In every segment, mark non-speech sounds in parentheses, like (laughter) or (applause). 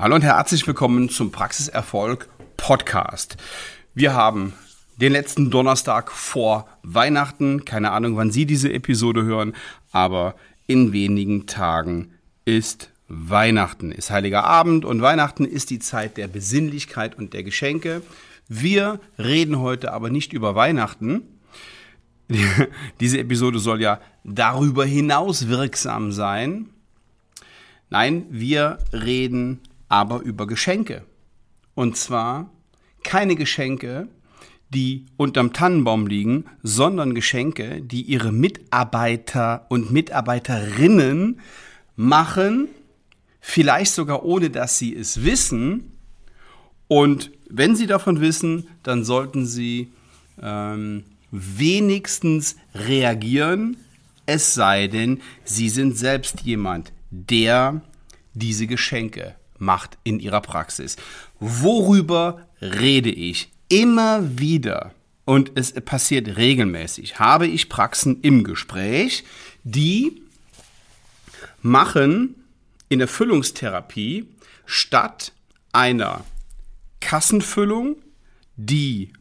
Hallo und herzlich willkommen zum Praxiserfolg Podcast. Wir haben den letzten Donnerstag vor Weihnachten. Keine Ahnung, wann Sie diese Episode hören, aber in wenigen Tagen ist Weihnachten, ist Heiliger Abend und Weihnachten ist die Zeit der Besinnlichkeit und der Geschenke. Wir reden heute aber nicht über Weihnachten. (laughs) Diese Episode soll ja darüber hinaus wirksam sein. Nein, wir reden aber über Geschenke. Und zwar keine Geschenke, die unterm Tannenbaum liegen, sondern Geschenke, die ihre Mitarbeiter und Mitarbeiterinnen machen, vielleicht sogar ohne dass sie es wissen. Und wenn sie davon wissen, dann sollten sie ähm, wenigstens reagieren, es sei denn, sie sind selbst jemand, der diese Geschenke macht in ihrer Praxis. Worüber rede ich? Immer wieder, und es passiert regelmäßig, habe ich Praxen im Gespräch, die machen in der Füllungstherapie statt einer Kassenfüllung, die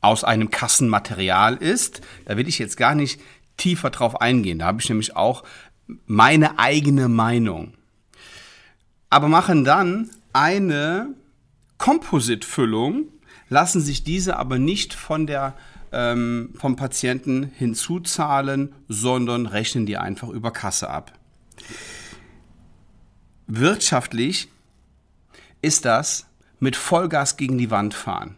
aus einem Kassenmaterial ist, da will ich jetzt gar nicht tiefer drauf eingehen. Da habe ich nämlich auch meine eigene Meinung aber machen dann eine Kompositfüllung, lassen sich diese aber nicht von der, ähm, vom Patienten hinzuzahlen, sondern rechnen die einfach über Kasse ab. Wirtschaftlich ist das mit Vollgas gegen die Wand fahren.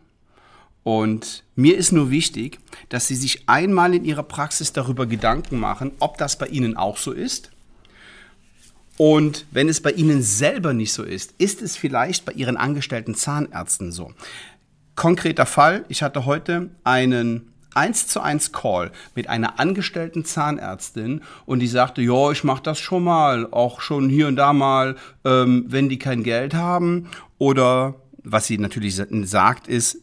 Und mir ist nur wichtig, dass Sie sich einmal in Ihrer Praxis darüber Gedanken machen, ob das bei Ihnen auch so ist und wenn es bei Ihnen selber nicht so ist, ist es vielleicht bei Ihren angestellten Zahnärzten so. Konkreter Fall, ich hatte heute einen 1 zu 1 Call mit einer angestellten Zahnärztin und die sagte, ja, ich mache das schon mal, auch schon hier und da mal, ähm, wenn die kein Geld haben oder was sie natürlich sagt ist,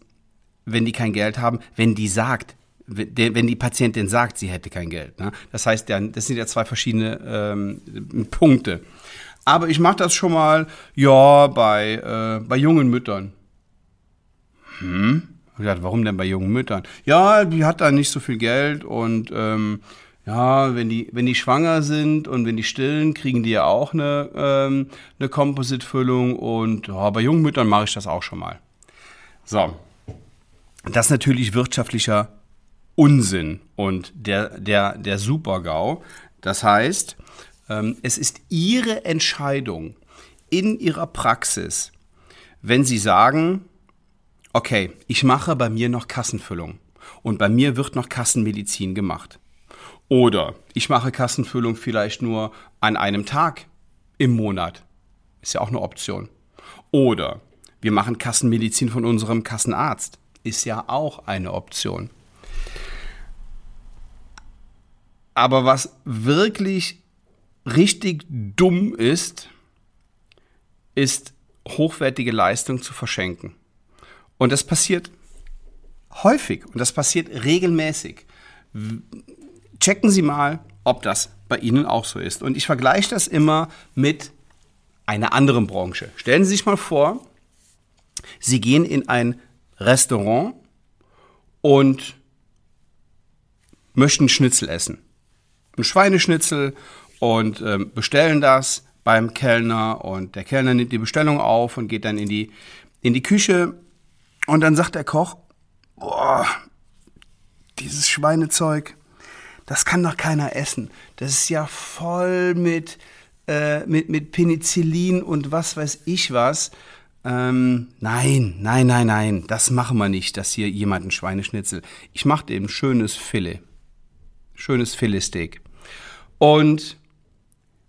wenn die kein Geld haben, wenn die sagt, wenn die Patientin sagt, sie hätte kein Geld. Ne? Das heißt, das sind ja zwei verschiedene ähm, Punkte. Aber ich mache das schon mal, ja, bei, äh, bei jungen Müttern. Hm? Ich dachte, warum denn bei jungen Müttern? Ja, die hat da nicht so viel Geld und ähm, ja, wenn die, wenn die schwanger sind und wenn die stillen, kriegen die ja auch eine, ähm, eine Composite-Füllung und ja, bei jungen Müttern mache ich das auch schon mal. So. Das ist natürlich wirtschaftlicher Unsinn und der, der, der Super-GAU. Das heißt, ähm, es ist Ihre Entscheidung in Ihrer Praxis, wenn Sie sagen, okay, ich mache bei mir noch Kassenfüllung und bei mir wird noch Kassenmedizin gemacht. Oder ich mache Kassenfüllung vielleicht nur an einem Tag im Monat. Ist ja auch eine Option. Oder wir machen Kassenmedizin von unserem Kassenarzt. Ist ja auch eine Option. Aber was wirklich richtig dumm ist, ist hochwertige Leistung zu verschenken. Und das passiert häufig und das passiert regelmäßig. Checken Sie mal, ob das bei Ihnen auch so ist. Und ich vergleiche das immer mit einer anderen Branche. Stellen Sie sich mal vor, Sie gehen in ein Restaurant und möchten Schnitzel essen ein Schweineschnitzel und ähm, bestellen das beim Kellner und der Kellner nimmt die Bestellung auf und geht dann in die, in die Küche und dann sagt der Koch, boah, dieses Schweinezeug, das kann doch keiner essen. Das ist ja voll mit, äh, mit, mit Penicillin und was weiß ich was. Ähm, nein, nein, nein, nein, das machen wir nicht, dass hier jemand ein Schweineschnitzel. Ich mache dem schönes Filet. Schönes Filetsteak. Und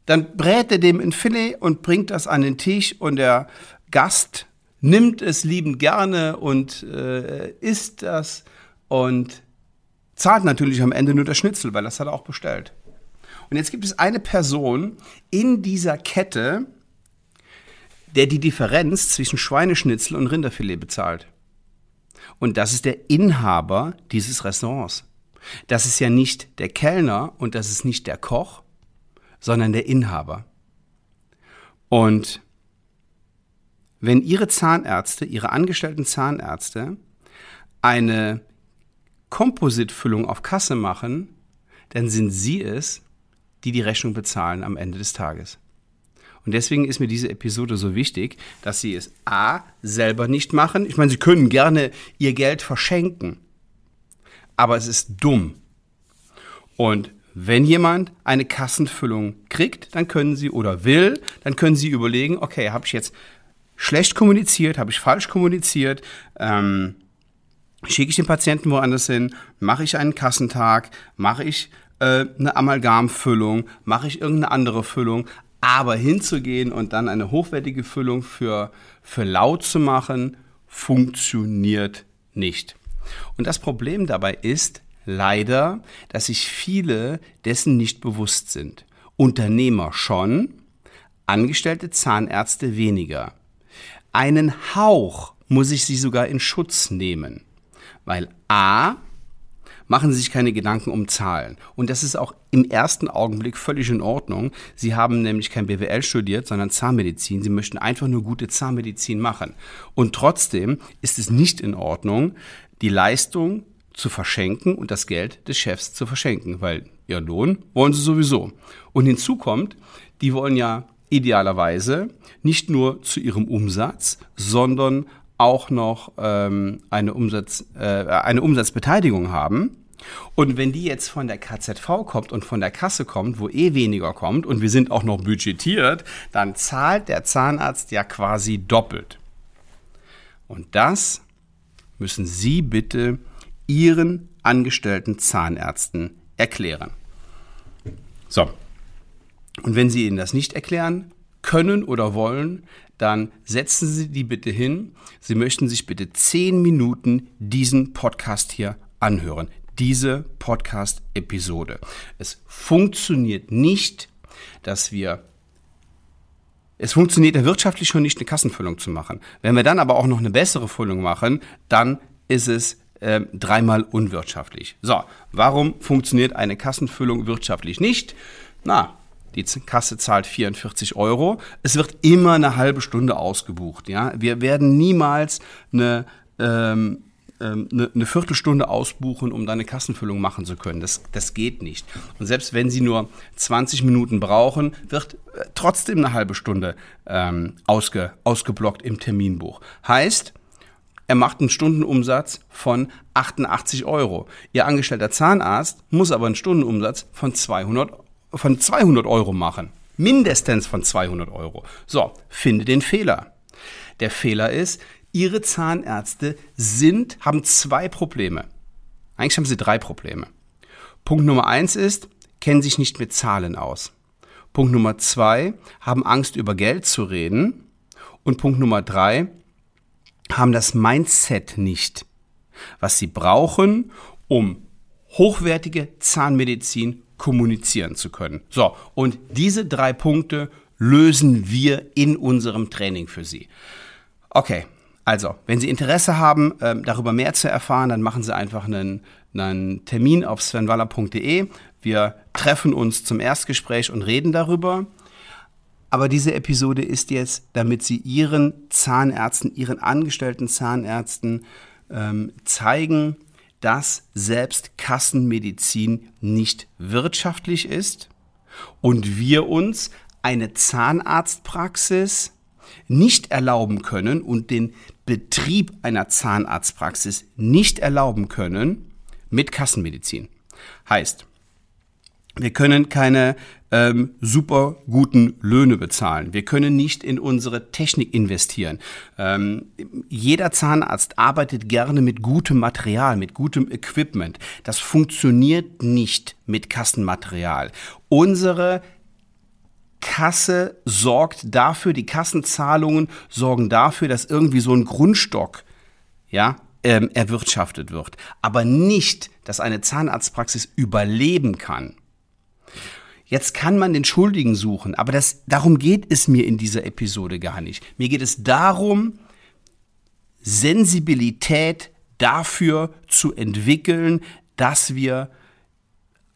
dann brät er dem ein Filet und bringt das an den Tisch und der Gast nimmt es liebend gerne und äh, isst das und zahlt natürlich am Ende nur das Schnitzel, weil das hat er auch bestellt. Und jetzt gibt es eine Person in dieser Kette, der die Differenz zwischen Schweineschnitzel und Rinderfilet bezahlt. Und das ist der Inhaber dieses Restaurants. Das ist ja nicht der Kellner und das ist nicht der Koch, sondern der Inhaber. Und wenn Ihre Zahnärzte, Ihre angestellten Zahnärzte eine Kompositfüllung auf Kasse machen, dann sind Sie es, die die Rechnung bezahlen am Ende des Tages. Und deswegen ist mir diese Episode so wichtig, dass Sie es A selber nicht machen. Ich meine, Sie können gerne Ihr Geld verschenken, aber es ist dumm. Und wenn jemand eine Kassenfüllung kriegt, dann können Sie oder will, dann können Sie überlegen, okay, habe ich jetzt schlecht kommuniziert, habe ich falsch kommuniziert, ähm, schicke ich den Patienten woanders hin, mache ich einen Kassentag, mache ich äh, eine Amalgamfüllung, mache ich irgendeine andere Füllung, aber hinzugehen und dann eine hochwertige Füllung für, für laut zu machen, funktioniert nicht. Und das Problem dabei ist leider, dass sich viele dessen nicht bewusst sind. Unternehmer schon, angestellte Zahnärzte weniger. Einen Hauch muss ich sie sogar in Schutz nehmen. Weil A, machen Sie sich keine Gedanken um Zahlen. Und das ist auch im ersten Augenblick völlig in Ordnung. Sie haben nämlich kein BWL studiert, sondern Zahnmedizin. Sie möchten einfach nur gute Zahnmedizin machen. Und trotzdem ist es nicht in Ordnung, die Leistung zu verschenken und das Geld des Chefs zu verschenken, weil ihr Lohn wollen sie sowieso. Und hinzu kommt, die wollen ja idealerweise nicht nur zu ihrem Umsatz, sondern auch noch ähm, eine, Umsatz, äh, eine Umsatzbeteiligung haben. Und wenn die jetzt von der KZV kommt und von der Kasse kommt, wo eh weniger kommt und wir sind auch noch budgetiert, dann zahlt der Zahnarzt ja quasi doppelt. Und das müssen Sie bitte Ihren angestellten Zahnärzten erklären. So. Und wenn Sie Ihnen das nicht erklären können oder wollen, dann setzen Sie die bitte hin. Sie möchten sich bitte zehn Minuten diesen Podcast hier anhören. Diese Podcast-Episode. Es funktioniert nicht, dass wir es funktioniert ja wirtschaftlich schon nicht, eine Kassenfüllung zu machen. Wenn wir dann aber auch noch eine bessere Füllung machen, dann ist es äh, dreimal unwirtschaftlich. So, warum funktioniert eine Kassenfüllung wirtschaftlich nicht? Na, die Kasse zahlt 44 Euro. Es wird immer eine halbe Stunde ausgebucht. Ja? Wir werden niemals eine, ähm, eine, eine Viertelstunde ausbuchen, um da eine Kassenfüllung machen zu können. Das, das geht nicht. Und selbst wenn Sie nur 20 Minuten brauchen, wird äh, trotzdem eine halbe Stunde ähm, ausge, ausgeblockt im Terminbuch. Heißt, er macht einen Stundenumsatz von 88 Euro. Ihr angestellter Zahnarzt muss aber einen Stundenumsatz von 200 Euro von 200 Euro machen. Mindestens von 200 Euro. So, finde den Fehler. Der Fehler ist, Ihre Zahnärzte sind, haben zwei Probleme. Eigentlich haben sie drei Probleme. Punkt Nummer eins ist, kennen sich nicht mit Zahlen aus. Punkt Nummer zwei, haben Angst über Geld zu reden. Und Punkt Nummer drei, haben das Mindset nicht, was sie brauchen, um hochwertige Zahnmedizin kommunizieren zu können. So, und diese drei Punkte lösen wir in unserem Training für Sie. Okay, also, wenn Sie Interesse haben, ähm, darüber mehr zu erfahren, dann machen Sie einfach einen, einen Termin auf svenwaller.de. Wir treffen uns zum Erstgespräch und reden darüber. Aber diese Episode ist jetzt, damit Sie Ihren Zahnärzten, Ihren angestellten Zahnärzten ähm, zeigen, dass selbst Kassenmedizin nicht wirtschaftlich ist und wir uns eine Zahnarztpraxis nicht erlauben können und den Betrieb einer Zahnarztpraxis nicht erlauben können mit Kassenmedizin. Heißt, wir können keine ähm, super guten Löhne bezahlen. Wir können nicht in unsere Technik investieren. Ähm, jeder Zahnarzt arbeitet gerne mit gutem Material, mit gutem Equipment. Das funktioniert nicht mit Kassenmaterial. Unsere Kasse sorgt dafür, die Kassenzahlungen sorgen dafür, dass irgendwie so ein Grundstock, ja, ähm, erwirtschaftet wird. Aber nicht, dass eine Zahnarztpraxis überleben kann. Jetzt kann man den Schuldigen suchen, aber das, darum geht es mir in dieser Episode gar nicht. Mir geht es darum, Sensibilität dafür zu entwickeln, dass wir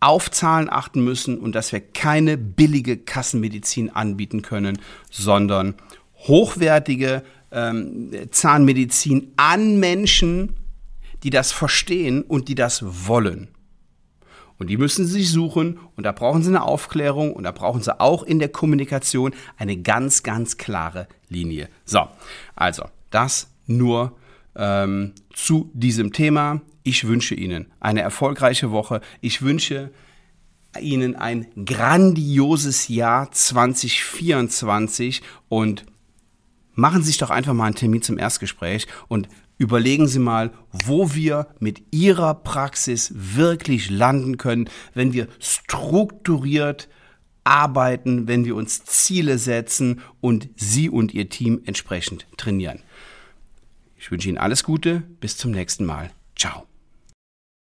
auf Zahlen achten müssen und dass wir keine billige Kassenmedizin anbieten können, sondern hochwertige ähm, Zahnmedizin an Menschen, die das verstehen und die das wollen. Und die müssen sie sich suchen und da brauchen sie eine Aufklärung und da brauchen sie auch in der Kommunikation eine ganz, ganz klare Linie. So, also das nur ähm, zu diesem Thema. Ich wünsche Ihnen eine erfolgreiche Woche. Ich wünsche Ihnen ein grandioses Jahr 2024 und machen Sie sich doch einfach mal einen Termin zum Erstgespräch und überlegen Sie mal, wo wir mit Ihrer Praxis wirklich landen können, wenn wir strukturiert arbeiten, wenn wir uns Ziele setzen und Sie und Ihr Team entsprechend trainieren. Ich wünsche Ihnen alles Gute, bis zum nächsten Mal. Ciao.